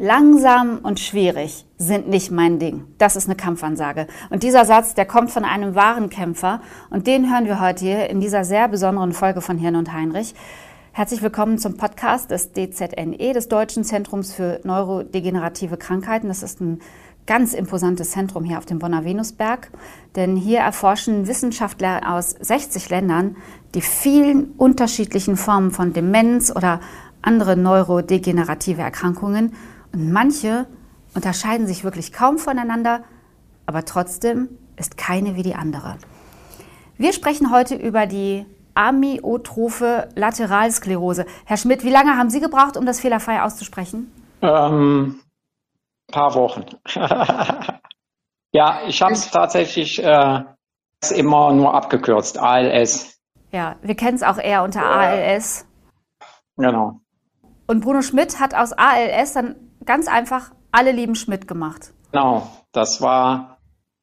Langsam und schwierig sind nicht mein Ding. Das ist eine Kampfansage. Und dieser Satz, der kommt von einem wahren Kämpfer. Und den hören wir heute hier in dieser sehr besonderen Folge von Hirn und Heinrich. Herzlich willkommen zum Podcast des DZNE, des Deutschen Zentrums für neurodegenerative Krankheiten. Das ist ein ganz imposantes Zentrum hier auf dem Bonner Venusberg. Denn hier erforschen Wissenschaftler aus 60 Ländern die vielen unterschiedlichen Formen von Demenz oder andere neurodegenerative Erkrankungen und manche unterscheiden sich wirklich kaum voneinander, aber trotzdem ist keine wie die andere. Wir sprechen heute über die Amyotrophe Lateralsklerose. Herr Schmidt, wie lange haben Sie gebraucht, um das fehlerfrei auszusprechen? Ähm, paar Wochen. ja, ich habe es tatsächlich äh, immer nur abgekürzt, ALS. Ja, wir kennen es auch eher unter ALS. Genau. Und Bruno Schmidt hat aus ALS dann ganz einfach alle lieben Schmidt gemacht. Genau, das war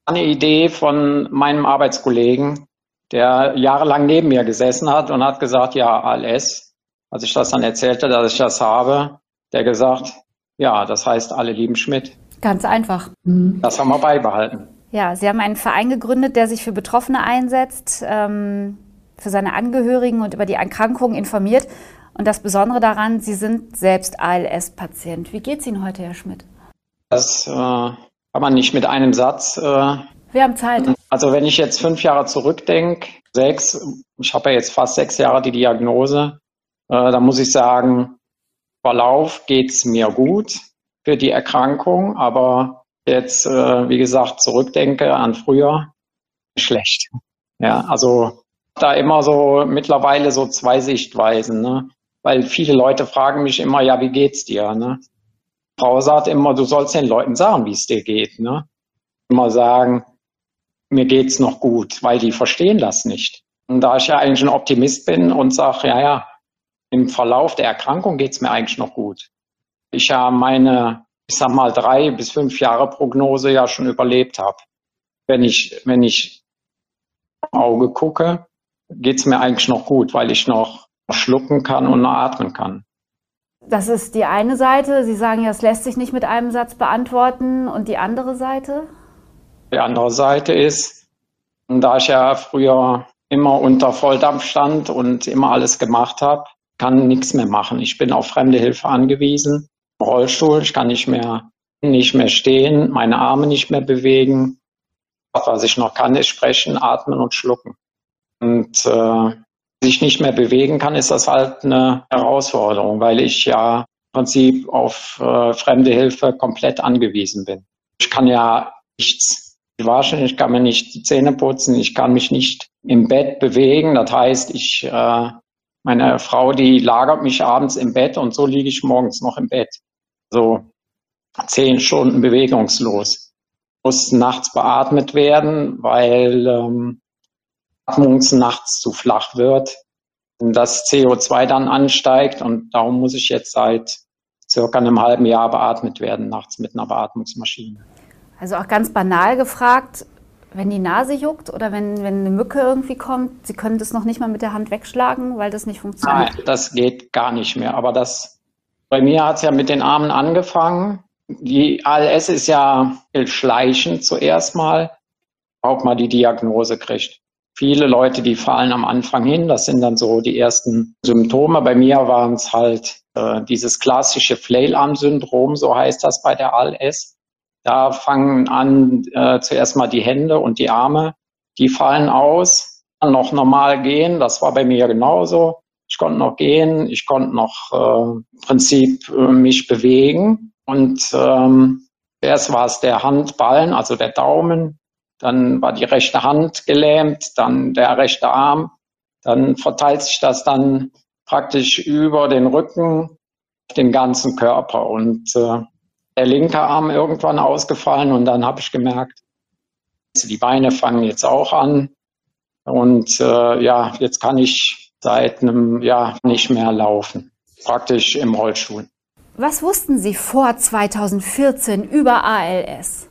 eine Idee von meinem Arbeitskollegen, der jahrelang neben mir gesessen hat und hat gesagt, ja, ALS. Als ich das dann erzählte, dass ich das habe, der gesagt, ja, das heißt alle lieben Schmidt. Ganz einfach. Das haben wir beibehalten. Ja, Sie haben einen Verein gegründet, der sich für Betroffene einsetzt, ähm, für seine Angehörigen und über die Erkrankungen informiert. Und das Besondere daran, Sie sind selbst ALS-Patient. Wie geht es Ihnen heute, Herr Schmidt? Das äh, kann man nicht mit einem Satz. Äh, Wir haben Zeit. Also wenn ich jetzt fünf Jahre zurückdenke, sechs, ich habe ja jetzt fast sechs Jahre die Diagnose, äh, da muss ich sagen, Verlauf geht es mir gut für die Erkrankung, aber jetzt, äh, wie gesagt, zurückdenke an früher, schlecht. Ja, also da immer so mittlerweile so zwei Sichtweisen. Ne? Weil viele Leute fragen mich immer, ja, wie geht's dir? Ne? Frau sagt immer, du sollst den Leuten sagen, wie es dir geht. Ne? Immer sagen, mir geht's noch gut, weil die verstehen das nicht. Und da ich ja eigentlich ein Optimist bin und sage, ja, ja, im Verlauf der Erkrankung geht's mir eigentlich noch gut. Ich ja meine, ich sag mal, drei bis fünf Jahre Prognose ja schon überlebt habe. Wenn ich, wenn ich Auge gucke, geht's mir eigentlich noch gut, weil ich noch schlucken kann und atmen kann. Das ist die eine Seite. Sie sagen ja, es lässt sich nicht mit einem Satz beantworten. Und die andere Seite? Die andere Seite ist, da ich ja früher immer unter Volldampf stand und immer alles gemacht habe, kann nichts mehr machen. Ich bin auf fremde Hilfe angewiesen. Rollstuhl, ich kann nicht mehr, nicht mehr stehen, meine Arme nicht mehr bewegen. Was ich noch kann, ist sprechen, atmen und schlucken. Und äh, sich nicht mehr bewegen kann, ist das halt eine Herausforderung, weil ich ja im Prinzip auf äh, fremde Hilfe komplett angewiesen bin. Ich kann ja nichts waschen, ich kann mir nicht die Zähne putzen, ich kann mich nicht im Bett bewegen. Das heißt, ich, äh, meine Frau, die lagert mich abends im Bett und so liege ich morgens noch im Bett. So zehn Stunden bewegungslos. Muss nachts beatmet werden, weil ähm, Atmungs nachts zu flach wird und das CO2 dann ansteigt. Und darum muss ich jetzt seit circa einem halben Jahr beatmet werden, nachts mit einer Beatmungsmaschine. Also auch ganz banal gefragt, wenn die Nase juckt oder wenn, wenn eine Mücke irgendwie kommt, Sie können das noch nicht mal mit der Hand wegschlagen, weil das nicht funktioniert? Nein, das geht gar nicht mehr. Aber das, bei mir hat es ja mit den Armen angefangen. Die ALS ist ja schleichend zuerst mal, auch mal die Diagnose kriegt viele Leute, die fallen am Anfang hin. Das sind dann so die ersten Symptome. Bei mir waren es halt äh, dieses klassische Flaylarm-Syndrom, so heißt das bei der ALS. Da fangen an äh, zuerst mal die Hände und die Arme, die fallen aus, dann noch normal gehen. Das war bei mir genauso. ich konnte noch gehen, ich konnte noch äh, im Prinzip äh, mich bewegen. Und ähm, erst war es der Handballen, also der Daumen, dann war die rechte Hand gelähmt, dann der rechte Arm, dann verteilt sich das dann praktisch über den Rücken, den ganzen Körper und äh, der linke Arm irgendwann ausgefallen und dann habe ich gemerkt, die Beine fangen jetzt auch an und äh, ja, jetzt kann ich seit einem Jahr nicht mehr laufen, praktisch im Rollstuhl. Was wussten Sie vor 2014 über ALS?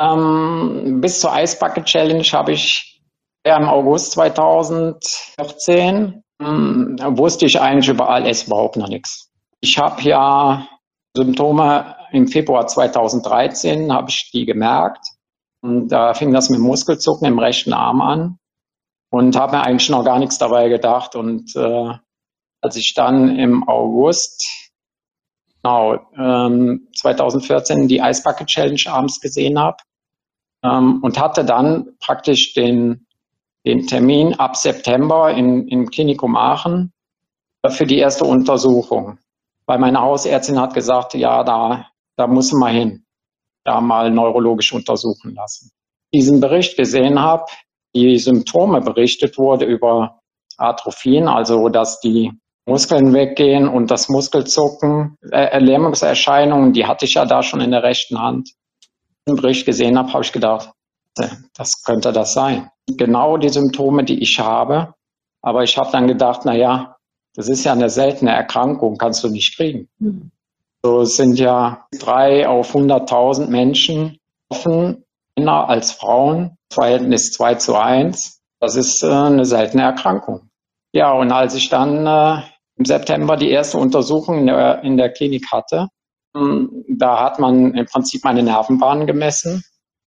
Ähm, bis zur Eisbucket Challenge habe ich ja, im August 2014 ähm, wusste ich eigentlich über ALS überhaupt noch nichts. Ich habe ja Symptome im Februar 2013 habe ich die gemerkt. Und da fing das mit Muskelzucken im rechten Arm an und habe mir eigentlich noch gar nichts dabei gedacht. Und äh, als ich dann im August genau, ähm, 2014 die Ice Bucket Challenge abends gesehen habe ähm, und hatte dann praktisch den, den Termin ab September in, im Klinikum Aachen für die erste Untersuchung. Weil meine Hausärztin hat gesagt, ja, da, da muss man hin, da mal neurologisch untersuchen lassen. Diesen Bericht gesehen habe, die Symptome berichtet wurde über Atrophien, also dass die Muskeln weggehen und das Muskelzucken, äh, Lähmungserscheinungen, die hatte ich ja da schon in der rechten Hand. Den Bericht gesehen habe, habe ich gedacht, äh, das könnte das sein. Genau die Symptome, die ich habe. Aber ich habe dann gedacht, na ja, das ist ja eine seltene Erkrankung, kannst du nicht kriegen. Mhm. So es sind ja drei auf 100.000 Menschen offen, Männer als Frauen, Verhältnis 2 zu 1. Das ist äh, eine seltene Erkrankung. Ja, und als ich dann äh, im September die erste Untersuchung in der, in der Klinik hatte. Hm, da hat man im Prinzip meine Nervenbahnen gemessen.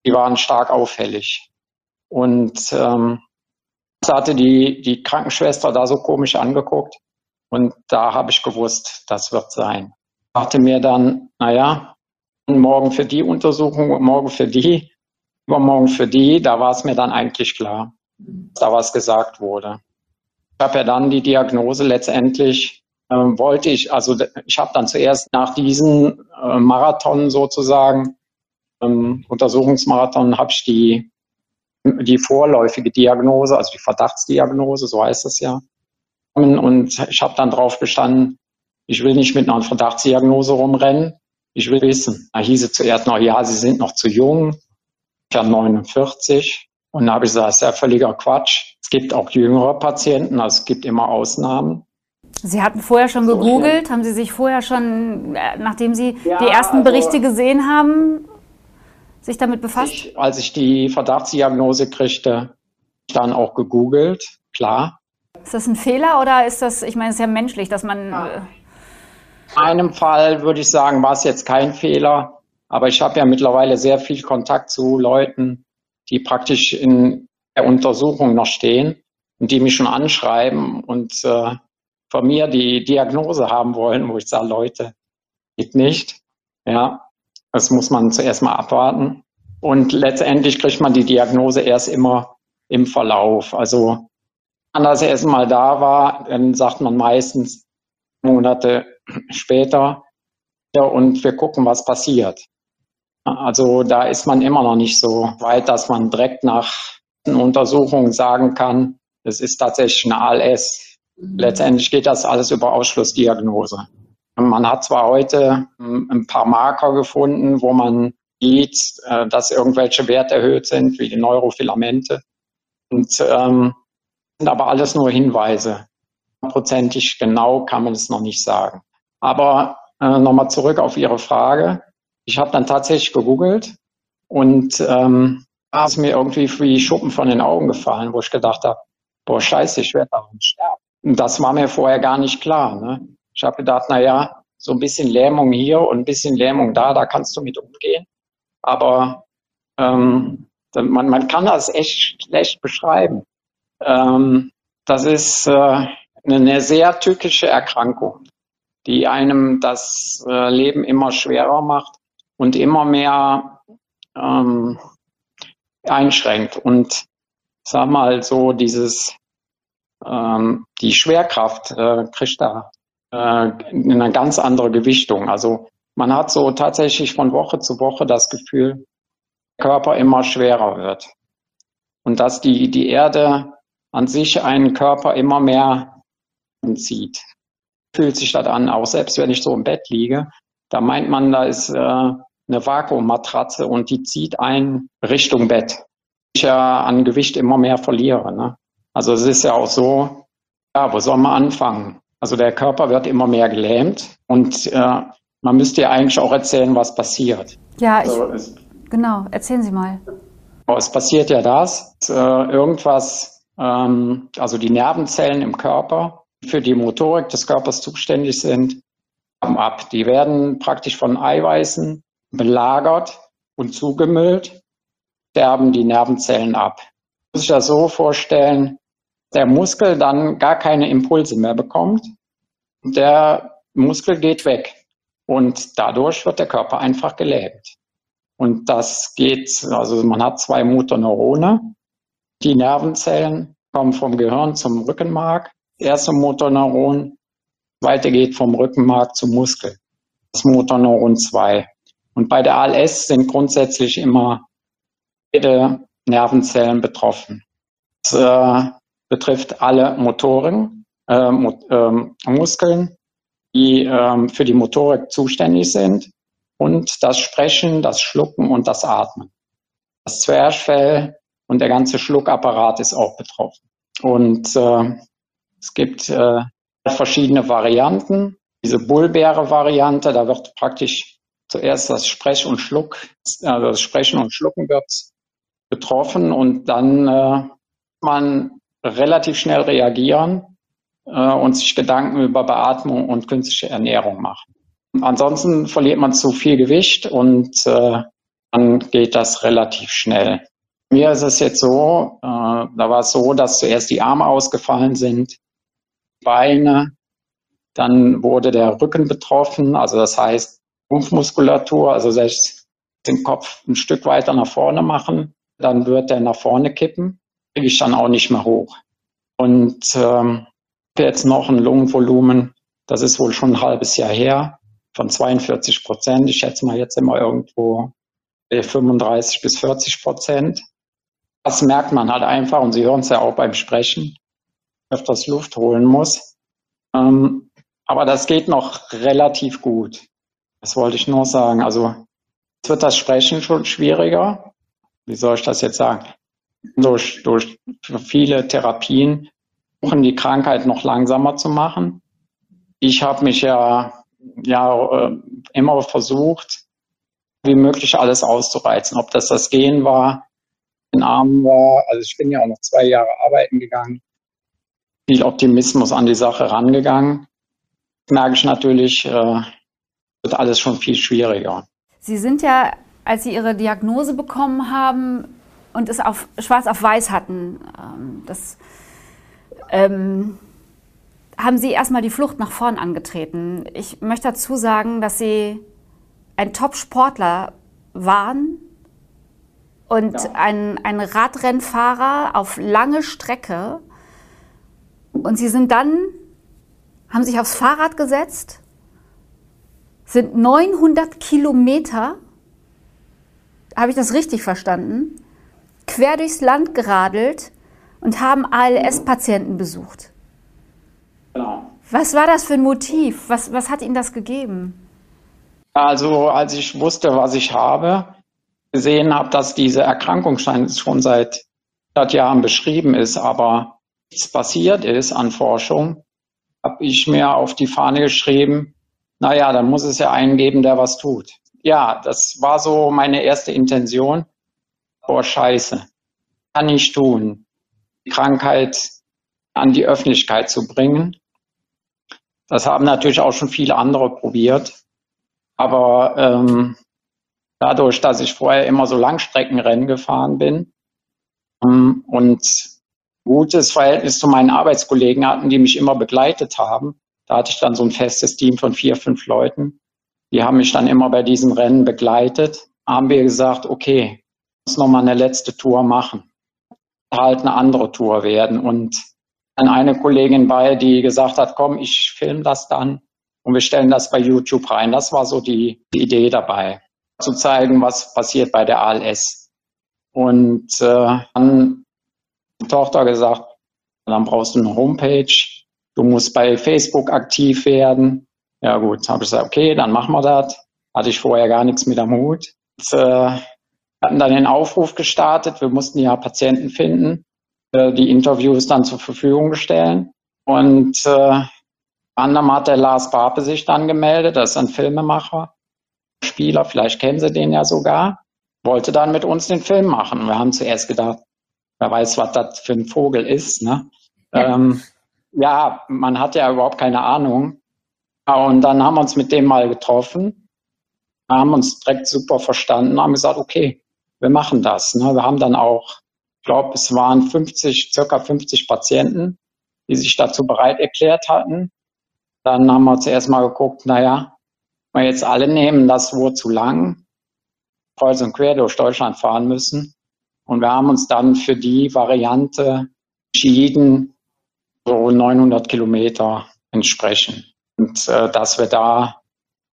Die waren stark auffällig. Und ähm, das hatte die, die Krankenschwester da so komisch angeguckt. Und da habe ich gewusst, das wird sein. Ich dachte mir dann, naja, morgen für die Untersuchung, morgen für die, übermorgen für die, da war es mir dann eigentlich klar, dass da was gesagt wurde. Ich habe ja dann die Diagnose letztendlich, äh, wollte ich, also ich habe dann zuerst nach diesen äh, Marathon sozusagen, ähm, Untersuchungsmarathon, habe ich die, die vorläufige Diagnose, also die Verdachtsdiagnose, so heißt es ja. Und ich habe dann drauf bestanden, ich will nicht mit einer Verdachtsdiagnose rumrennen, ich will wissen. Da hieß es zuerst noch, ja, Sie sind noch zu jung, ich habe 49. Und da habe ich gesagt, das ist ja völliger Quatsch. Es gibt auch jüngere Patienten, also es gibt immer Ausnahmen. Sie hatten vorher schon gegoogelt, haben Sie sich vorher schon, äh, nachdem Sie ja, die ersten also Berichte also, gesehen haben, sich damit befasst? Ich, als ich die Verdachtsdiagnose kriegte, dann auch gegoogelt, klar. Ist das ein Fehler oder ist das, ich meine, es ist ja menschlich, dass man. Ja. Äh, In einem Fall würde ich sagen, war es jetzt kein Fehler, aber ich habe ja mittlerweile sehr viel Kontakt zu Leuten, die praktisch in Untersuchung noch stehen und die mich schon anschreiben und äh, von mir die Diagnose haben wollen, wo ich sage, Leute, geht nicht. Ja, das muss man zuerst mal abwarten. Und letztendlich kriegt man die Diagnose erst immer im Verlauf. Also, wenn das erst mal da war, dann sagt man meistens Monate später, ja, und wir gucken, was passiert. Also da ist man immer noch nicht so weit, dass man direkt nach Untersuchungen sagen kann, es ist tatsächlich eine ALS. Mhm. Letztendlich geht das alles über Ausschlussdiagnose. Man hat zwar heute hm, ein paar Marker gefunden, wo man sieht, äh, dass irgendwelche Werte erhöht sind, wie die Neurofilamente. Und ähm, sind aber alles nur Hinweise. Prozentig genau kann man es noch nicht sagen. Aber äh, nochmal zurück auf Ihre Frage. Ich habe dann tatsächlich gegoogelt und ähm, ist mir irgendwie wie Schuppen von den Augen gefallen, wo ich gedacht habe, boah, scheiße, ich werde daran sterben. Und das war mir vorher gar nicht klar. Ne? Ich habe gedacht, na ja, so ein bisschen Lähmung hier und ein bisschen Lähmung da, da kannst du mit umgehen. Aber ähm, man, man kann das echt schlecht beschreiben. Ähm, das ist äh, eine sehr tückische Erkrankung, die einem das äh, Leben immer schwerer macht und immer mehr ähm, einschränkt. Und sag mal so, dieses ähm, die Schwerkraft äh, kriegt da äh, eine ganz andere Gewichtung. Also man hat so tatsächlich von Woche zu Woche das Gefühl, der Körper immer schwerer wird. Und dass die, die Erde an sich einen Körper immer mehr zieht. Fühlt sich das an, auch selbst wenn ich so im Bett liege, da meint man, da ist äh, eine Vakuummatratze und die zieht einen Richtung Bett. Ich ja an Gewicht immer mehr verliere. Ne? Also es ist ja auch so, ja, wo soll man anfangen? Also der Körper wird immer mehr gelähmt und äh, man müsste ja eigentlich auch erzählen, was passiert. Ja, ich, also genau, erzählen Sie mal. Es passiert ja das, äh, irgendwas, ähm, also die Nervenzellen im Körper für die Motorik des Körpers zuständig sind, ab. Die werden praktisch von Eiweißen belagert und zugemüllt, sterben die Nervenzellen ab. Muss ich das so vorstellen, der Muskel dann gar keine Impulse mehr bekommt. Der Muskel geht weg und dadurch wird der Körper einfach gelähmt. Und das geht, also man hat zwei Motorneurone. Die Nervenzellen kommen vom Gehirn zum Rückenmark. Erste Motorneuron, zweite geht vom Rückenmark zum Muskel. Das Motorneuron 2. Und bei der ALS sind grundsätzlich immer beide Nervenzellen betroffen. Das äh, betrifft alle Motoren, äh, äh, Muskeln, die ähm, für die Motorik zuständig sind und das Sprechen, das Schlucken und das Atmen. Das Zwerchfell und der ganze Schluckapparat ist auch betroffen. Und äh, es gibt äh, verschiedene Varianten. Diese Bullbeere-Variante, da wird praktisch zuerst das Sprech und Schluck, also das Sprechen und Schlucken wird betroffen und dann äh, man relativ schnell reagieren äh, und sich Gedanken über Beatmung und künstliche Ernährung machen. Ansonsten verliert man zu viel Gewicht und äh, dann geht das relativ schnell. Mir ist es jetzt so, äh, da war es so, dass zuerst die Arme ausgefallen sind, Beine, dann wurde der Rücken betroffen, also das heißt Rumpfmuskulatur, also selbst den Kopf ein Stück weiter nach vorne machen, dann wird der nach vorne kippen, kriege ich dann auch nicht mehr hoch. Und ähm, jetzt noch ein Lungenvolumen, das ist wohl schon ein halbes Jahr her, von 42 Prozent. Ich schätze mal jetzt immer irgendwo 35 bis 40 Prozent. Das merkt man halt einfach und Sie hören es ja auch beim Sprechen, öfters Luft holen muss. Ähm, aber das geht noch relativ gut. Das wollte ich nur sagen. Also es wird das Sprechen schon schwieriger. Wie soll ich das jetzt sagen? Durch, durch viele Therapien versuchen, die Krankheit noch langsamer zu machen. Ich habe mich ja ja äh, immer versucht, wie möglich alles auszureizen. Ob das das Gehen war, den Armen war. Also ich bin ja auch noch zwei Jahre arbeiten gegangen. Viel Optimismus an die Sache rangegangen. Merke ich natürlich, äh, wird alles schon viel schwieriger. Sie sind ja, als Sie Ihre Diagnose bekommen haben und es auf schwarz auf weiß hatten, ähm, das ähm, haben Sie erstmal die Flucht nach vorn angetreten. Ich möchte dazu sagen, dass Sie ein Top-Sportler waren und ja. ein, ein Radrennfahrer auf lange Strecke. Und Sie sind dann, haben sich aufs Fahrrad gesetzt, sind 900 Kilometer, habe ich das richtig verstanden, quer durchs Land geradelt und haben ALS-Patienten besucht. Genau. Was war das für ein Motiv? Was, was hat Ihnen das gegeben? Also als ich wusste, was ich habe, gesehen habe, dass diese Erkrankung schon seit 100 Jahren beschrieben ist, aber nichts passiert ist an Forschung, habe ich mir auf die Fahne geschrieben, naja, dann muss es ja einen geben, der was tut. Ja, das war so meine erste Intention. Boah, scheiße. Kann ich tun. Die Krankheit an die Öffentlichkeit zu bringen. Das haben natürlich auch schon viele andere probiert. Aber ähm, dadurch, dass ich vorher immer so Langstreckenrennen gefahren bin ähm, und gutes Verhältnis zu meinen Arbeitskollegen hatten, die mich immer begleitet haben, da hatte ich dann so ein festes Team von vier, fünf Leuten. Die haben mich dann immer bei diesen Rennen begleitet. Haben wir gesagt, okay, muss noch mal eine letzte Tour machen. Halt eine andere Tour werden. Und dann eine Kollegin bei, die gesagt hat, komm, ich filme das dann und wir stellen das bei YouTube rein. Das war so die, die Idee dabei, zu zeigen, was passiert bei der ALS. Und äh, dann die Tochter gesagt, dann brauchst du eine Homepage, du musst bei Facebook aktiv werden. Ja gut, habe ich gesagt, okay, dann machen wir das. Hatte ich vorher gar nichts mit am Hut. Und, äh, hatten dann den Aufruf gestartet, wir mussten ja Patienten finden, äh, die Interviews dann zur Verfügung stellen. Und äh, anderem hat der Lars Barpe sich dann gemeldet, das ist ein Filmemacher, Spieler, vielleicht kennen Sie den ja sogar, wollte dann mit uns den Film machen. Wir haben zuerst gedacht, wer weiß, was das für ein Vogel ist. Ne? Ja. Ähm, ja, man hat ja überhaupt keine Ahnung. Und dann haben wir uns mit dem mal getroffen, haben uns direkt super verstanden, haben gesagt, okay, wir machen das. Ne? Wir haben dann auch, ich glaube, es waren 50, circa 50 Patienten, die sich dazu bereit erklärt hatten. Dann haben wir zuerst mal geguckt, naja, wir jetzt alle nehmen, das wurde zu lang, kreuz und quer durch Deutschland fahren müssen. Und wir haben uns dann für die Variante entschieden, so 900 Kilometer entsprechen. Und äh, dass wir da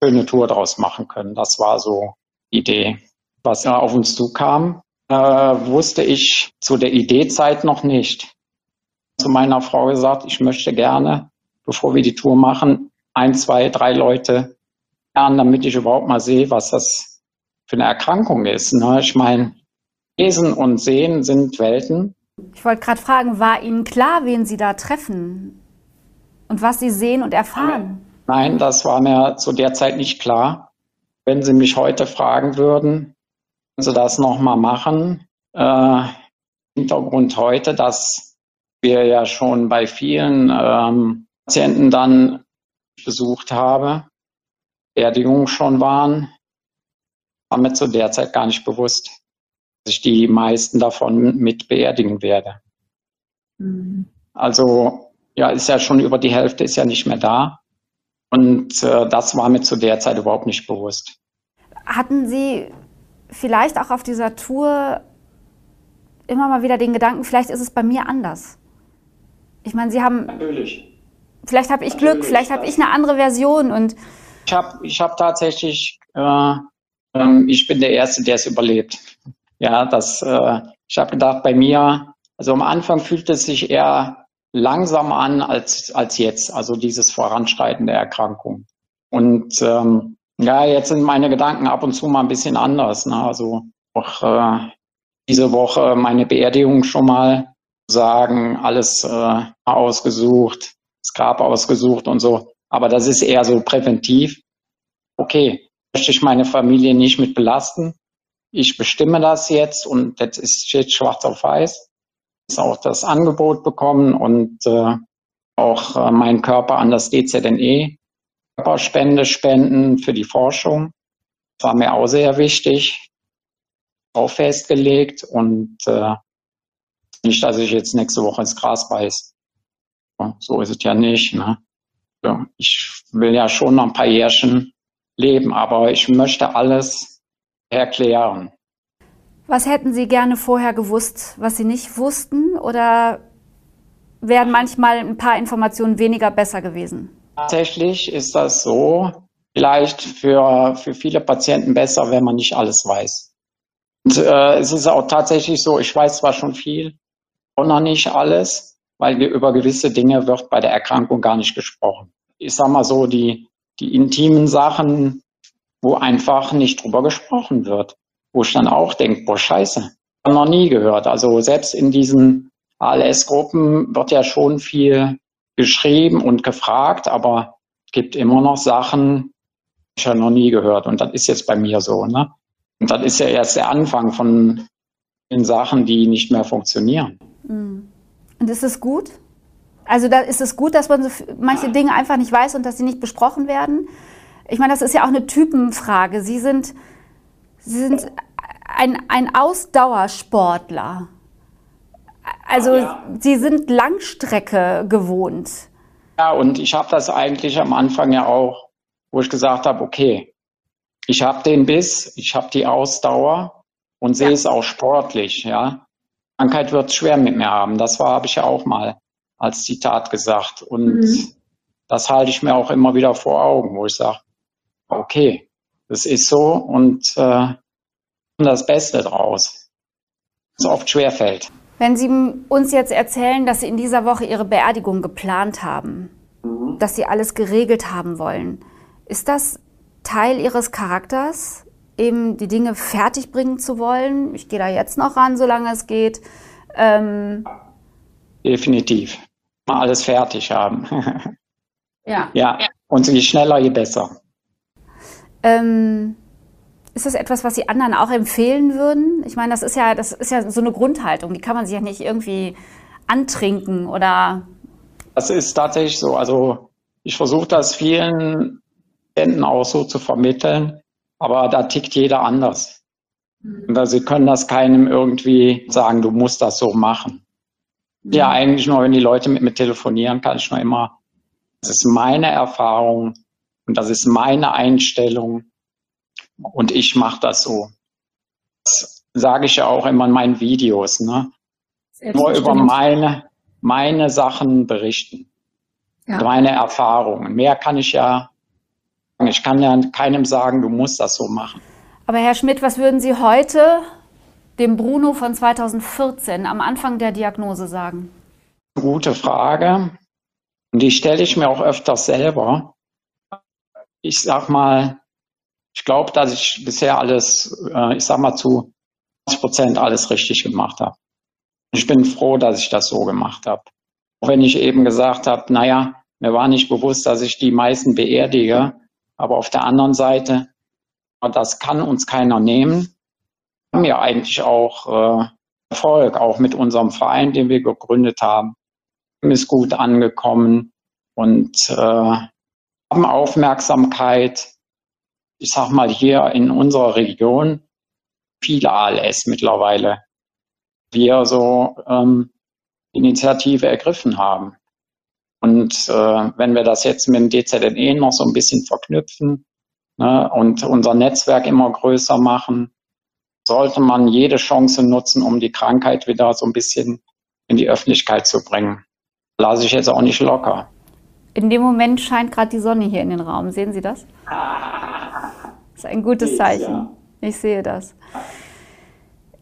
eine Tour draus machen können. Das war so die Idee. Was auf uns zukam, äh, wusste ich zu der Ideezeit noch nicht. Zu meiner Frau gesagt, ich möchte gerne bevor wir die Tour machen, ein, zwei, drei Leute lernen, damit ich überhaupt mal sehe, was das für eine Erkrankung ist. Ne? Ich meine, Lesen und Sehen sind Welten. Ich wollte gerade fragen, war Ihnen klar, wen Sie da treffen und was Sie sehen und erfahren? Nein, das war mir zu der Zeit nicht klar. Wenn Sie mich heute fragen würden, können Sie das nochmal machen? Äh, Hintergrund heute, dass wir ja schon bei vielen ähm, Patienten dann besucht habe, Beerdigungen schon waren, war mir zu der Zeit gar nicht bewusst, ich die meisten davon mit beerdigen werde. Mhm. Also ja, ist ja schon über die Hälfte ist ja nicht mehr da. Und äh, das war mir zu der Zeit überhaupt nicht bewusst. Hatten Sie vielleicht auch auf dieser Tour immer mal wieder den Gedanken, vielleicht ist es bei mir anders? Ich meine, Sie haben. Natürlich. Vielleicht habe ich Glück, vielleicht habe ich eine andere Version und ich habe ich hab tatsächlich, äh, äh, ich bin der Erste, der es überlebt. Ja, das, äh, ich habe gedacht, bei mir, also am Anfang fühlt es sich eher langsam an als, als jetzt, also dieses Voranschreiten der Erkrankung. Und ähm, ja, jetzt sind meine Gedanken ab und zu mal ein bisschen anders. Ne? Also auch äh, diese Woche meine Beerdigung schon mal sagen, alles äh, ausgesucht, das Grab ausgesucht und so. Aber das ist eher so präventiv. Okay, möchte ich meine Familie nicht mit belasten. Ich bestimme das jetzt und das ist jetzt schwarz auf weiß. Ist auch das Angebot bekommen und äh, auch äh, meinen Körper an das DZNE Körperspende spenden für die Forschung. Das war mir auch sehr wichtig. Auch festgelegt und äh, nicht, dass ich jetzt nächste Woche ins Gras beiß. So ist es ja nicht. Ne? Ja, ich will ja schon noch ein paar Jährchen leben, aber ich möchte alles erklären. Was hätten Sie gerne vorher gewusst, was Sie nicht wussten? Oder wären manchmal ein paar Informationen weniger besser gewesen? Tatsächlich ist das so, vielleicht für, für viele Patienten besser, wenn man nicht alles weiß. Und, äh, es ist auch tatsächlich so, ich weiß zwar schon viel, auch noch nicht alles, weil über gewisse Dinge wird bei der Erkrankung gar nicht gesprochen. Ich sag mal so, die, die intimen Sachen, wo einfach nicht drüber gesprochen wird, wo ich dann auch denke, boah, scheiße, habe noch nie gehört. Also selbst in diesen ALS-Gruppen wird ja schon viel geschrieben und gefragt, aber es gibt immer noch Sachen, die ich ja noch nie gehört. Und das ist jetzt bei mir so. Ne? Und das ist ja erst der Anfang von den Sachen, die nicht mehr funktionieren. Mhm. Und ist es gut? Also da ist es gut, dass man so manche Dinge einfach nicht weiß und dass sie nicht besprochen werden. Ich meine, das ist ja auch eine Typenfrage. Sie sind, Sie sind ein, ein Ausdauersportler. Also ja. Sie sind Langstrecke gewohnt. Ja, und ich habe das eigentlich am Anfang ja auch, wo ich gesagt habe, okay, ich habe den Biss, ich habe die Ausdauer und sehe ja. es auch sportlich, ja. Krankheit wird es schwer mit mir haben. Das war, habe ich ja auch mal als Zitat gesagt. Und mhm. das halte ich mir auch immer wieder vor Augen, wo ich sage, okay, das ist so und äh, das Beste draus. Was oft schwerfällt. Wenn Sie uns jetzt erzählen, dass Sie in dieser Woche Ihre Beerdigung geplant haben, mhm. dass Sie alles geregelt haben wollen, ist das Teil Ihres Charakters, eben die Dinge fertig bringen zu wollen? Ich gehe da jetzt noch ran, solange es geht. Ähm Definitiv. Mal alles fertig haben. ja. Ja. Und je schneller, je besser. Ähm, ist das etwas, was Sie anderen auch empfehlen würden? Ich meine, das ist ja, das ist ja so eine Grundhaltung, die kann man sich ja nicht irgendwie antrinken oder. Das ist tatsächlich so. Also ich versuche das vielen Enden auch so zu vermitteln, aber da tickt jeder anders. Mhm. Sie können das keinem irgendwie sagen, du musst das so machen. Mhm. Ja, eigentlich nur, wenn die Leute mit mir telefonieren, kann ich nur immer, das ist meine Erfahrung und das ist meine Einstellung und ich mache das so. Das sage ich ja auch immer in meinen Videos. Ne? Nur über meine, meine Sachen berichten. Ja. Meine Erfahrungen. Mehr kann ich ja, ich kann ja keinem sagen, du musst das so machen. Aber Herr Schmidt, was würden Sie heute dem Bruno von 2014 am Anfang der Diagnose sagen? Gute Frage. Und die stelle ich mir auch öfters selber. Ich sag mal, ich glaube, dass ich bisher alles, äh, ich sag mal zu 90 Prozent alles richtig gemacht habe. Ich bin froh, dass ich das so gemacht habe. Auch wenn ich eben gesagt habe, naja, mir war nicht bewusst, dass ich die meisten beerdige. Aber auf der anderen Seite, das kann uns keiner nehmen. Wir haben ja eigentlich auch äh, Erfolg, auch mit unserem Verein, den wir gegründet haben. Ist gut angekommen und äh, haben Aufmerksamkeit ich sag mal, hier in unserer Region viele ALS mittlerweile. Wir so ähm, Initiative ergriffen haben. Und äh, wenn wir das jetzt mit dem DZNE noch so ein bisschen verknüpfen ne, und unser Netzwerk immer größer machen, sollte man jede Chance nutzen, um die Krankheit wieder so ein bisschen in die Öffentlichkeit zu bringen. Lasse ich jetzt auch nicht locker. In dem Moment scheint gerade die Sonne hier in den Raum. Sehen Sie das? Das ist ein gutes Zeichen. Ich sehe das.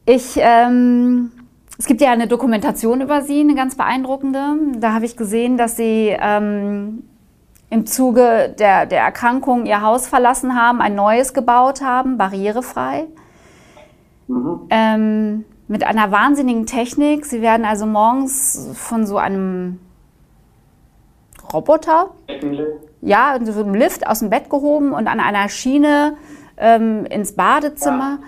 Ich, ähm, es gibt ja eine Dokumentation über Sie, eine ganz beeindruckende. Da habe ich gesehen, dass Sie ähm, im Zuge der, der Erkrankung Ihr Haus verlassen haben, ein neues gebaut haben, barrierefrei. Mhm. Ähm, mit einer wahnsinnigen Technik. Sie werden also morgens von so einem Roboter, ja, in so einem Lift aus dem Bett gehoben und an einer Schiene ähm, ins Badezimmer.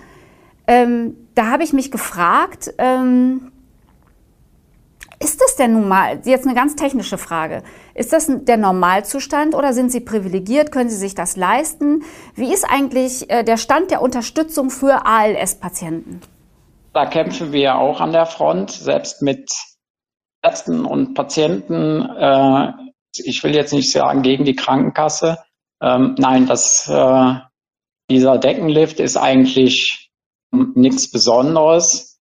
Ja. Ähm, da habe ich mich gefragt, ähm, ist das denn nun mal, jetzt eine ganz technische Frage, ist das der Normalzustand oder sind Sie privilegiert? Können Sie sich das leisten? Wie ist eigentlich äh, der Stand der Unterstützung für ALS-Patienten? Da kämpfen wir auch an der Front, selbst mit Ärzten und Patienten äh, ich will jetzt nicht sagen gegen die Krankenkasse. Ähm, nein, das, äh, dieser Deckenlift ist eigentlich nichts Besonderes.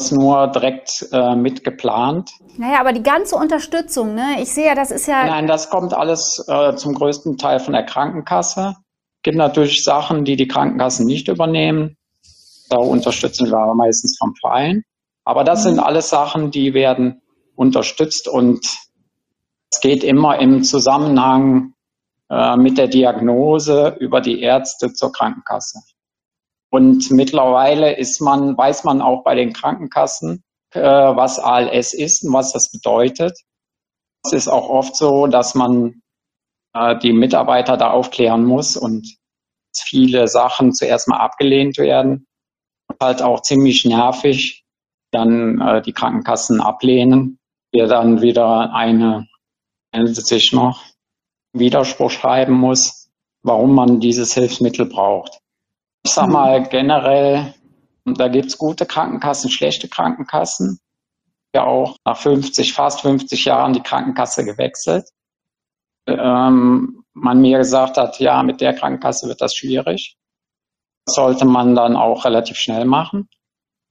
Ist nur direkt äh, mit geplant. Naja, aber die ganze Unterstützung, ne? Ich sehe ja, das ist ja. Nein, das kommt alles äh, zum größten Teil von der Krankenkasse. Es gibt natürlich Sachen, die die Krankenkassen nicht übernehmen. Da unterstützen wir aber meistens vom Verein. Aber das mhm. sind alles Sachen, die werden unterstützt und geht immer im Zusammenhang äh, mit der Diagnose über die Ärzte zur Krankenkasse. Und mittlerweile ist man, weiß man auch bei den Krankenkassen, äh, was ALS ist und was das bedeutet. Es ist auch oft so, dass man äh, die Mitarbeiter da aufklären muss und viele Sachen zuerst mal abgelehnt werden. Und halt auch ziemlich nervig, dann die Krankenkassen ablehnen, wir dann wieder eine sich noch Widerspruch schreiben muss, warum man dieses Hilfsmittel braucht. Ich sag mal generell, da gibt's gute Krankenkassen, schlechte Krankenkassen. Ja auch nach 50, fast 50 Jahren die Krankenkasse gewechselt. Ähm, man mir gesagt hat, ja, mit der Krankenkasse wird das schwierig. Das sollte man dann auch relativ schnell machen,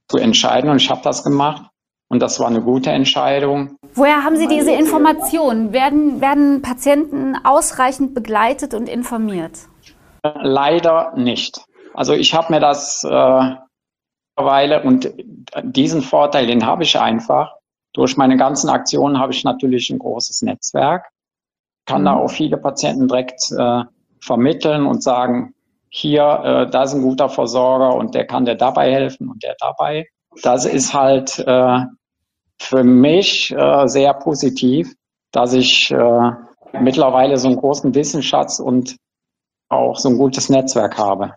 zu entscheiden. Und ich habe das gemacht. Und das war eine gute Entscheidung. Woher haben Sie diese Informationen? Werden, werden Patienten ausreichend begleitet und informiert? Leider nicht. Also ich habe mir das äh, mittlerweile und diesen Vorteil, den habe ich einfach. Durch meine ganzen Aktionen habe ich natürlich ein großes Netzwerk, kann mhm. da auch viele Patienten direkt äh, vermitteln und sagen, hier, äh, da ist ein guter Versorger und der kann dir dabei helfen und der dabei. Das ist halt äh, für mich äh, sehr positiv, dass ich äh, mittlerweile so einen großen Wissensschatz und auch so ein gutes Netzwerk habe.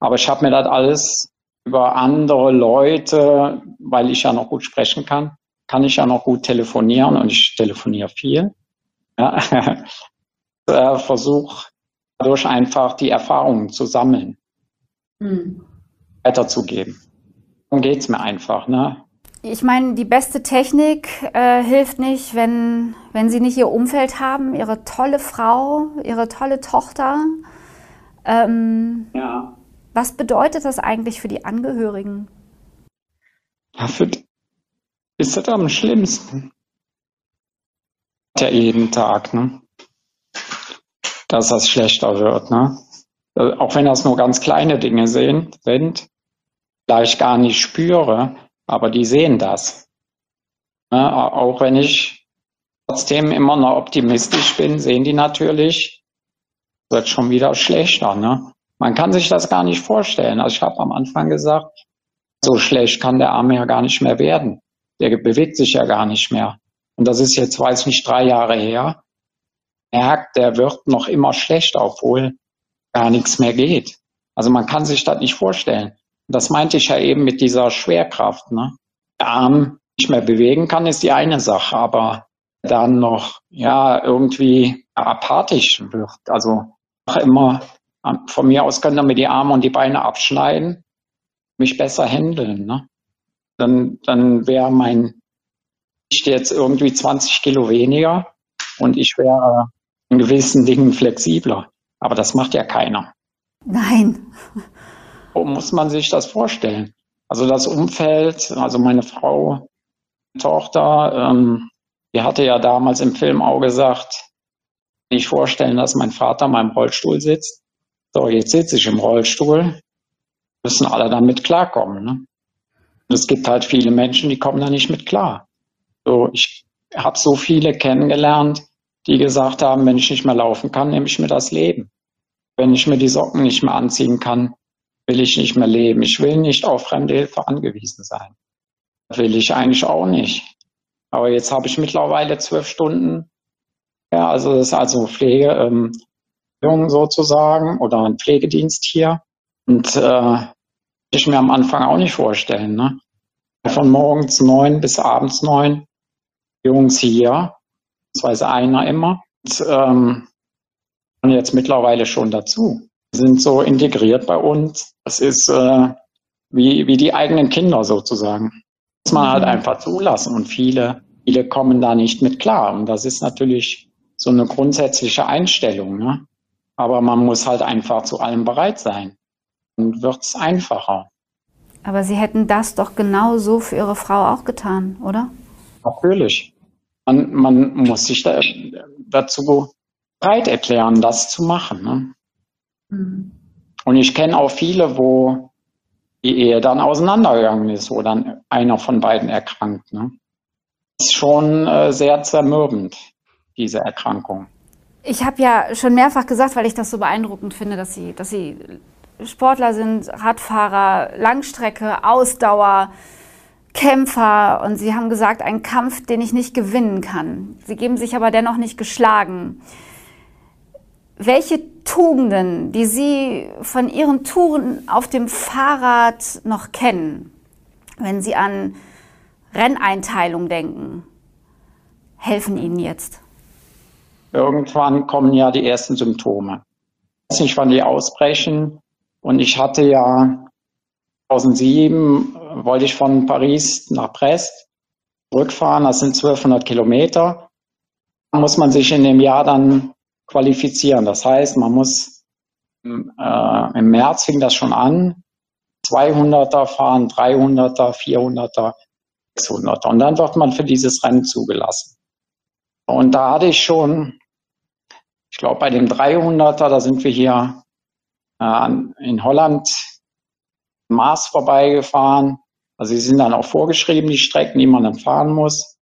Aber ich habe mir das alles über andere Leute, weil ich ja noch gut sprechen kann, kann ich ja noch gut telefonieren und ich telefoniere viel. Ja. äh, Versuche dadurch einfach die Erfahrungen zu sammeln, mhm. weiterzugeben. Darum geht es mir einfach. Ne? Ich meine, die beste Technik äh, hilft nicht, wenn, wenn Sie nicht Ihr Umfeld haben, Ihre tolle Frau, Ihre tolle Tochter. Ähm, ja. Was bedeutet das eigentlich für die Angehörigen? Ja, für die ist das am schlimmsten. Ja, jeden Tag, ne? Dass das schlechter wird, ne? Äh, auch wenn das nur ganz kleine Dinge sind, sind, da ich gar nicht spüre, aber die sehen das. Ne? Auch wenn ich trotzdem immer noch optimistisch bin, sehen die natürlich, wird schon wieder schlechter. Ne? Man kann sich das gar nicht vorstellen. Also ich habe am Anfang gesagt, so schlecht kann der Arm ja gar nicht mehr werden. Der bewegt sich ja gar nicht mehr. Und das ist jetzt, weiß nicht, drei Jahre her. Merkt, der wird noch immer schlechter, obwohl gar nichts mehr geht. Also man kann sich das nicht vorstellen. Das meinte ich ja eben mit dieser Schwerkraft. Ne? Der Arm nicht mehr bewegen kann, ist die eine Sache, aber dann noch ja irgendwie apathisch wird. Also immer von mir aus können mir die Arme und die Beine abschneiden, mich besser handeln. Ne? Dann, dann wäre mein ich jetzt irgendwie 20 Kilo weniger und ich wäre in gewissen Dingen flexibler. Aber das macht ja keiner. Nein. Muss man sich das vorstellen? Also das Umfeld, also meine Frau, Tochter, ähm, die hatte ja damals im Film auch gesagt, nicht vorstellen, dass mein Vater in meinem Rollstuhl sitzt. So, jetzt sitze ich im Rollstuhl, müssen alle damit klarkommen. Ne? Es gibt halt viele Menschen, die kommen da nicht mit klar. So, ich habe so viele kennengelernt, die gesagt haben, wenn ich nicht mehr laufen kann, nehme ich mir das Leben. Wenn ich mir die Socken nicht mehr anziehen kann, will ich nicht mehr leben. Ich will nicht auf fremde Hilfe angewiesen sein. Will ich eigentlich auch nicht. Aber jetzt habe ich mittlerweile zwölf Stunden, ja, also das ist also Pflege, ähm, sozusagen oder ein Pflegedienst hier. Und äh, ich mir am Anfang auch nicht vorstellen. Ne? Von morgens neun bis abends neun Jungs hier, beziehungsweise einer immer. Und, ähm, und jetzt mittlerweile schon dazu. Sind so integriert bei uns. Das ist äh, wie, wie die eigenen Kinder sozusagen. Muss man halt mhm. einfach zulassen. Und viele, viele kommen da nicht mit klar. Und das ist natürlich so eine grundsätzliche Einstellung. Ne? Aber man muss halt einfach zu allem bereit sein. Dann wird es einfacher. Aber Sie hätten das doch genau so für Ihre Frau auch getan, oder? Natürlich. Man, man muss sich da, dazu bereit erklären, das zu machen. Ne? Und ich kenne auch viele, wo die Ehe dann auseinandergegangen ist, wo dann einer von beiden erkrankt. Ne? Das ist schon äh, sehr zermürbend, diese Erkrankung. Ich habe ja schon mehrfach gesagt, weil ich das so beeindruckend finde, dass Sie, dass Sie Sportler sind, Radfahrer, Langstrecke, Ausdauer, Kämpfer. Und Sie haben gesagt, ein Kampf, den ich nicht gewinnen kann. Sie geben sich aber dennoch nicht geschlagen. Welche Tugenden, die Sie von Ihren Touren auf dem Fahrrad noch kennen, wenn Sie an Renneinteilung denken, helfen Ihnen jetzt? irgendwann kommen ja die ersten Symptome. Ich weiß nicht, wann die ausbrechen. Und ich hatte ja 2007 wollte ich von Paris nach Brest zurückfahren. Das sind 1200 Kilometer. Da muss man sich in dem Jahr dann qualifizieren. Das heißt, man muss äh, im März fing das schon an. 200er fahren, 300er, 400er. 600. Und dann wird man für dieses Rennen zugelassen. Und da hatte ich schon, ich glaube, bei dem 300er, da sind wir hier äh, in Holland Mars vorbeigefahren. Also sie sind dann auch vorgeschrieben, die Strecken, die man dann fahren muss.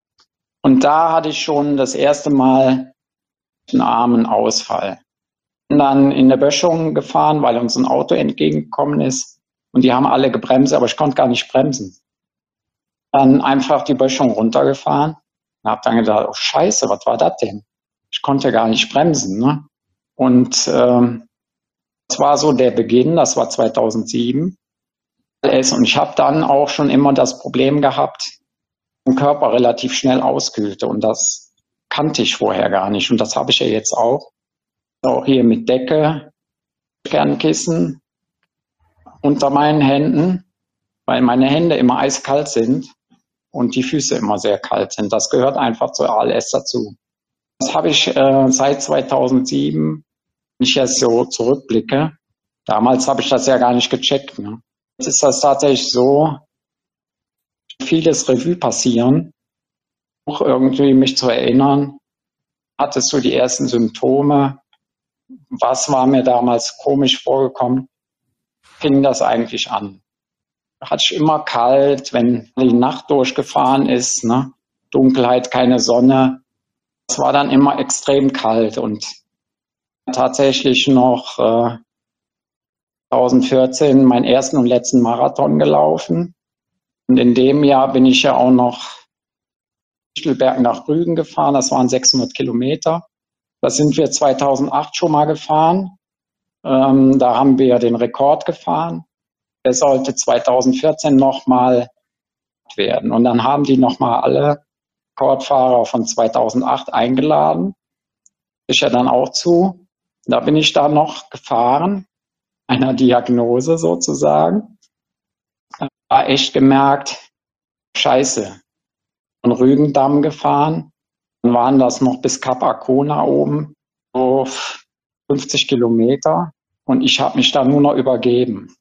Und da hatte ich schon das erste Mal einen armen Ausfall. Dann in der Böschung gefahren, weil uns ein Auto entgegengekommen ist. Und die haben alle gebremst, aber ich konnte gar nicht bremsen. Dann einfach die Böschung runtergefahren. Und habe dann gedacht, oh Scheiße, was war das denn? Ich konnte gar nicht bremsen. Ne? Und ähm, das war so der Beginn, das war 2007 ist. Und ich habe dann auch schon immer das Problem gehabt, mein Körper relativ schnell auskühlte. Und das kannte ich vorher gar nicht. Und das habe ich ja jetzt auch. Auch hier mit Decke, Kernkissen unter meinen Händen, weil meine Hände immer eiskalt sind und die Füße immer sehr kalt sind. Das gehört einfach zur ALS dazu. Das habe ich äh, seit 2007, wenn ich jetzt so zurückblicke. Damals habe ich das ja gar nicht gecheckt. Ne? Jetzt ist das tatsächlich so, vieles Revue passieren, irgendwie mich zu erinnern, hattest du die ersten Symptome, was war mir damals komisch vorgekommen, fing das eigentlich an. Hatte ich immer kalt, wenn die Nacht durchgefahren ist, ne? Dunkelheit, keine Sonne. Es war dann immer extrem kalt und tatsächlich noch äh, 2014 meinen ersten und letzten Marathon gelaufen. Und in dem Jahr bin ich ja auch noch Stichtelberg nach Rügen gefahren. Das waren 600 Kilometer. Das sind wir 2008 schon mal gefahren. Ähm, da haben wir den Rekord gefahren. Der sollte 2014 nochmal werden. Und dann haben die nochmal alle Rekordfahrer von 2008 eingeladen. Ich ja dann auch zu. Da bin ich da noch gefahren einer Diagnose sozusagen, war echt gemerkt, scheiße, von Rügendamm gefahren, dann waren das noch bis Kap Arkona oben, so 50 Kilometer und ich habe mich da nur noch übergeben.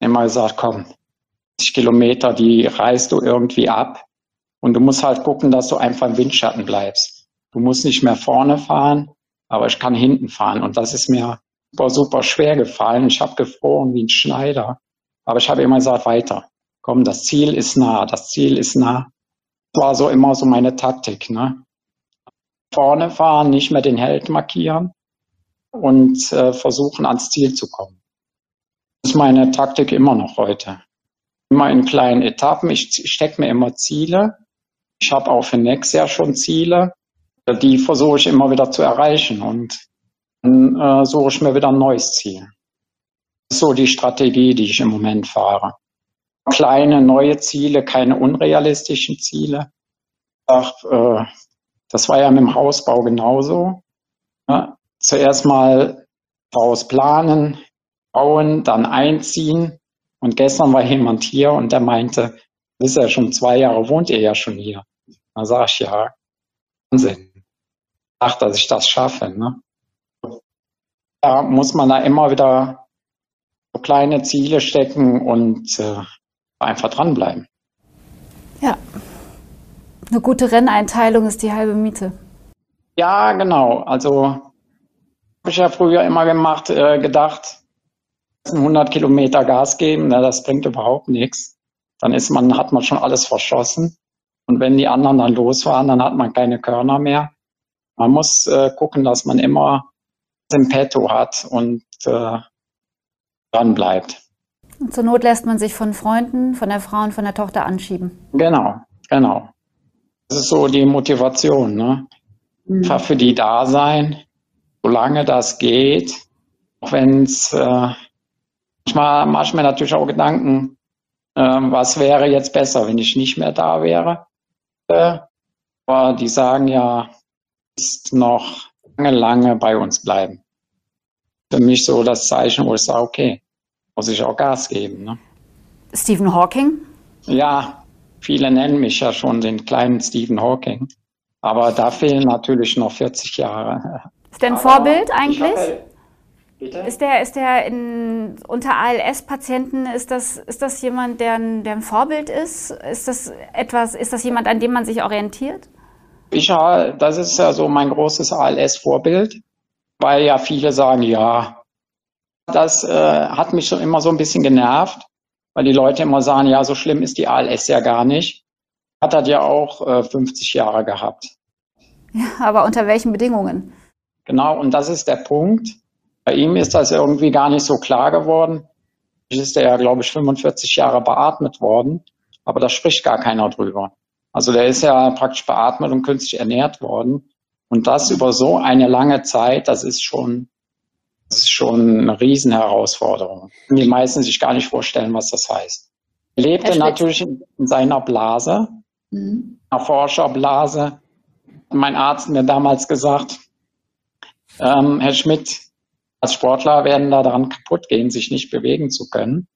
Immer gesagt, komm, 50 Kilometer, die reißt du irgendwie ab und du musst halt gucken, dass du einfach im Windschatten bleibst. Du musst nicht mehr vorne fahren, aber ich kann hinten fahren und das ist mir super, super schwer gefallen. Ich habe gefroren wie ein Schneider. Aber ich habe immer gesagt, weiter. Komm, das Ziel ist nah, das Ziel ist nah. War so immer so meine Taktik. Ne? Vorne fahren, nicht mehr den Held markieren und äh, versuchen ans Ziel zu kommen. Das ist meine Taktik immer noch heute. Immer in kleinen Etappen. Ich stecke mir immer Ziele. Ich habe auch für nächstes Jahr schon Ziele. Die versuche ich immer wieder zu erreichen. Und dann äh, suche ich mir wieder ein neues Ziel. Das ist so die Strategie, die ich im Moment fahre. Kleine, neue Ziele, keine unrealistischen Ziele. Ach, äh, das war ja mit dem Hausbau genauso. Ja, zuerst mal Haus planen, bauen, dann einziehen. Und gestern war jemand hier und der meinte, das ist ja schon zwei Jahre, wohnt ihr ja schon hier. Da sage ich, ja, Wahnsinn. Dachte, dass ich das schaffe. Ne? da muss man da immer wieder so kleine Ziele stecken und äh, einfach dranbleiben. Ja, eine gute Renneinteilung ist die halbe Miete. Ja, genau. Also habe ich ja früher immer gemacht, äh, gedacht, 100 Kilometer Gas geben, na, das bringt überhaupt nichts. Dann ist man, hat man schon alles verschossen. Und wenn die anderen dann losfahren, dann hat man keine Körner mehr. Man muss äh, gucken, dass man immer im Petto hat und äh, dran bleibt. Und zur Not lässt man sich von Freunden, von der Frau und von der Tochter anschieben. Genau, genau. Das ist so die Motivation, ne? Mhm. Einfach für die da sein, solange das geht, auch wenn es äh, manchmal mache ich mir natürlich auch Gedanken, äh, was wäre jetzt besser, wenn ich nicht mehr da wäre. Äh, aber die sagen ja, ist noch lange, lange bei uns bleiben. Für mich so das Zeichen, wo ich sage, okay, muss ich auch Gas geben. Ne? Stephen Hawking? Ja, viele nennen mich ja schon den kleinen Stephen Hawking. Aber da fehlen natürlich noch 40 Jahre. Ist der ein Vorbild eigentlich? Bitte? Ist der, ist der in, unter ALS-Patienten, ist das, ist das jemand, der ein, der ein Vorbild ist? Ist das etwas, ist das jemand, an dem man sich orientiert? Ich, das ist ja so mein großes ALS-Vorbild, weil ja viele sagen, ja, das äh, hat mich schon immer so ein bisschen genervt, weil die Leute immer sagen, ja, so schlimm ist die ALS ja gar nicht. Hat er ja auch äh, 50 Jahre gehabt. Ja, aber unter welchen Bedingungen? Genau, und das ist der Punkt bei ihm ist das irgendwie gar nicht so klar geworden. Ist er ja, glaube ich, 45 Jahre beatmet worden, aber da spricht gar keiner drüber. Also der ist ja praktisch beatmet und künstlich ernährt worden. Und das über so eine lange Zeit, das ist schon, das ist schon eine Riesenherausforderung. Die meisten sich gar nicht vorstellen, was das heißt. Er lebte natürlich in, seiner Blase, mhm. einer Forscherblase. Mein Arzt hat mir damals gesagt, ähm, Herr Schmidt, als Sportler werden da daran kaputt gehen, sich nicht bewegen zu können.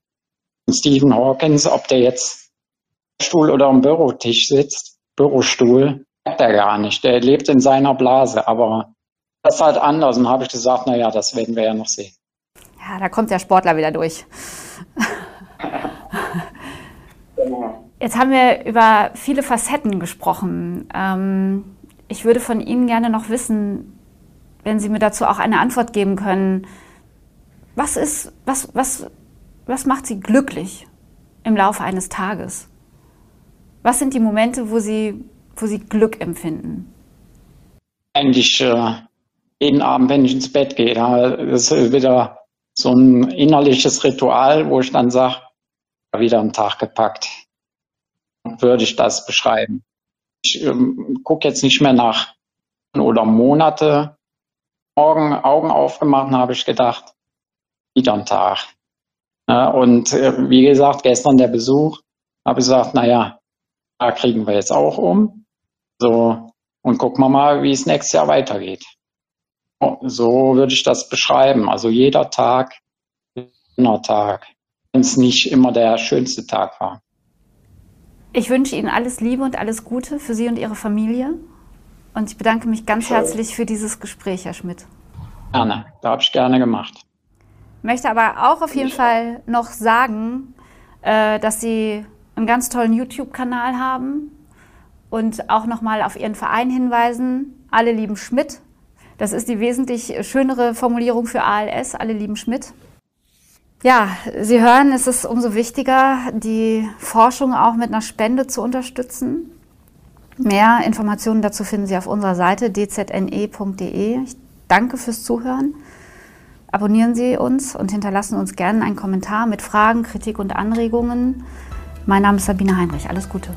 Und Stephen Hawkins, ob der jetzt im Stuhl oder am Bürotisch sitzt, Bürostuhl, merkt er gar nicht. Der lebt in seiner Blase, aber das ist halt anders. Und habe ich gesagt, naja, das werden wir ja noch sehen. Ja, da kommt der Sportler wieder durch. Jetzt haben wir über viele Facetten gesprochen. Ähm, ich würde von Ihnen gerne noch wissen, wenn Sie mir dazu auch eine Antwort geben können. Was ist, was, was, was macht Sie glücklich im Laufe eines Tages? Was sind die Momente, wo Sie, wo Sie Glück empfinden? Eigentlich äh, jeden Abend, wenn ich ins Bett gehe, das ist wieder so ein innerliches Ritual, wo ich dann sage, wieder einen Tag gepackt. Würde ich das beschreiben. Ich ähm, gucke jetzt nicht mehr nach oder Monate, Morgen Augen aufgemacht habe ich gedacht, wieder ein Tag. Ja, und äh, wie gesagt, gestern der Besuch, habe ich gesagt, naja, da kriegen wir jetzt auch um. So, und gucken wir mal, wie es nächstes Jahr weitergeht. So würde ich das beschreiben. Also jeder Tag, ein Tag, wenn es nicht immer der schönste Tag war. Ich wünsche Ihnen alles Liebe und alles Gute für Sie und Ihre Familie. Und ich bedanke mich ganz herzlich für dieses Gespräch, Herr Schmidt. Gerne, da habe ich gerne gemacht. Möchte aber auch auf jeden Fall noch sagen, äh, dass Sie einen ganz tollen YouTube-Kanal haben und auch nochmal auf Ihren Verein hinweisen. Alle lieben Schmidt. Das ist die wesentlich schönere Formulierung für ALS. Alle lieben Schmidt. Ja, Sie hören, es ist umso wichtiger, die Forschung auch mit einer Spende zu unterstützen. Mehr Informationen dazu finden Sie auf unserer Seite dzne.de. Ich danke fürs Zuhören. Abonnieren Sie uns und hinterlassen uns gerne einen Kommentar mit Fragen, Kritik und Anregungen. Mein Name ist Sabine Heinrich. Alles Gute.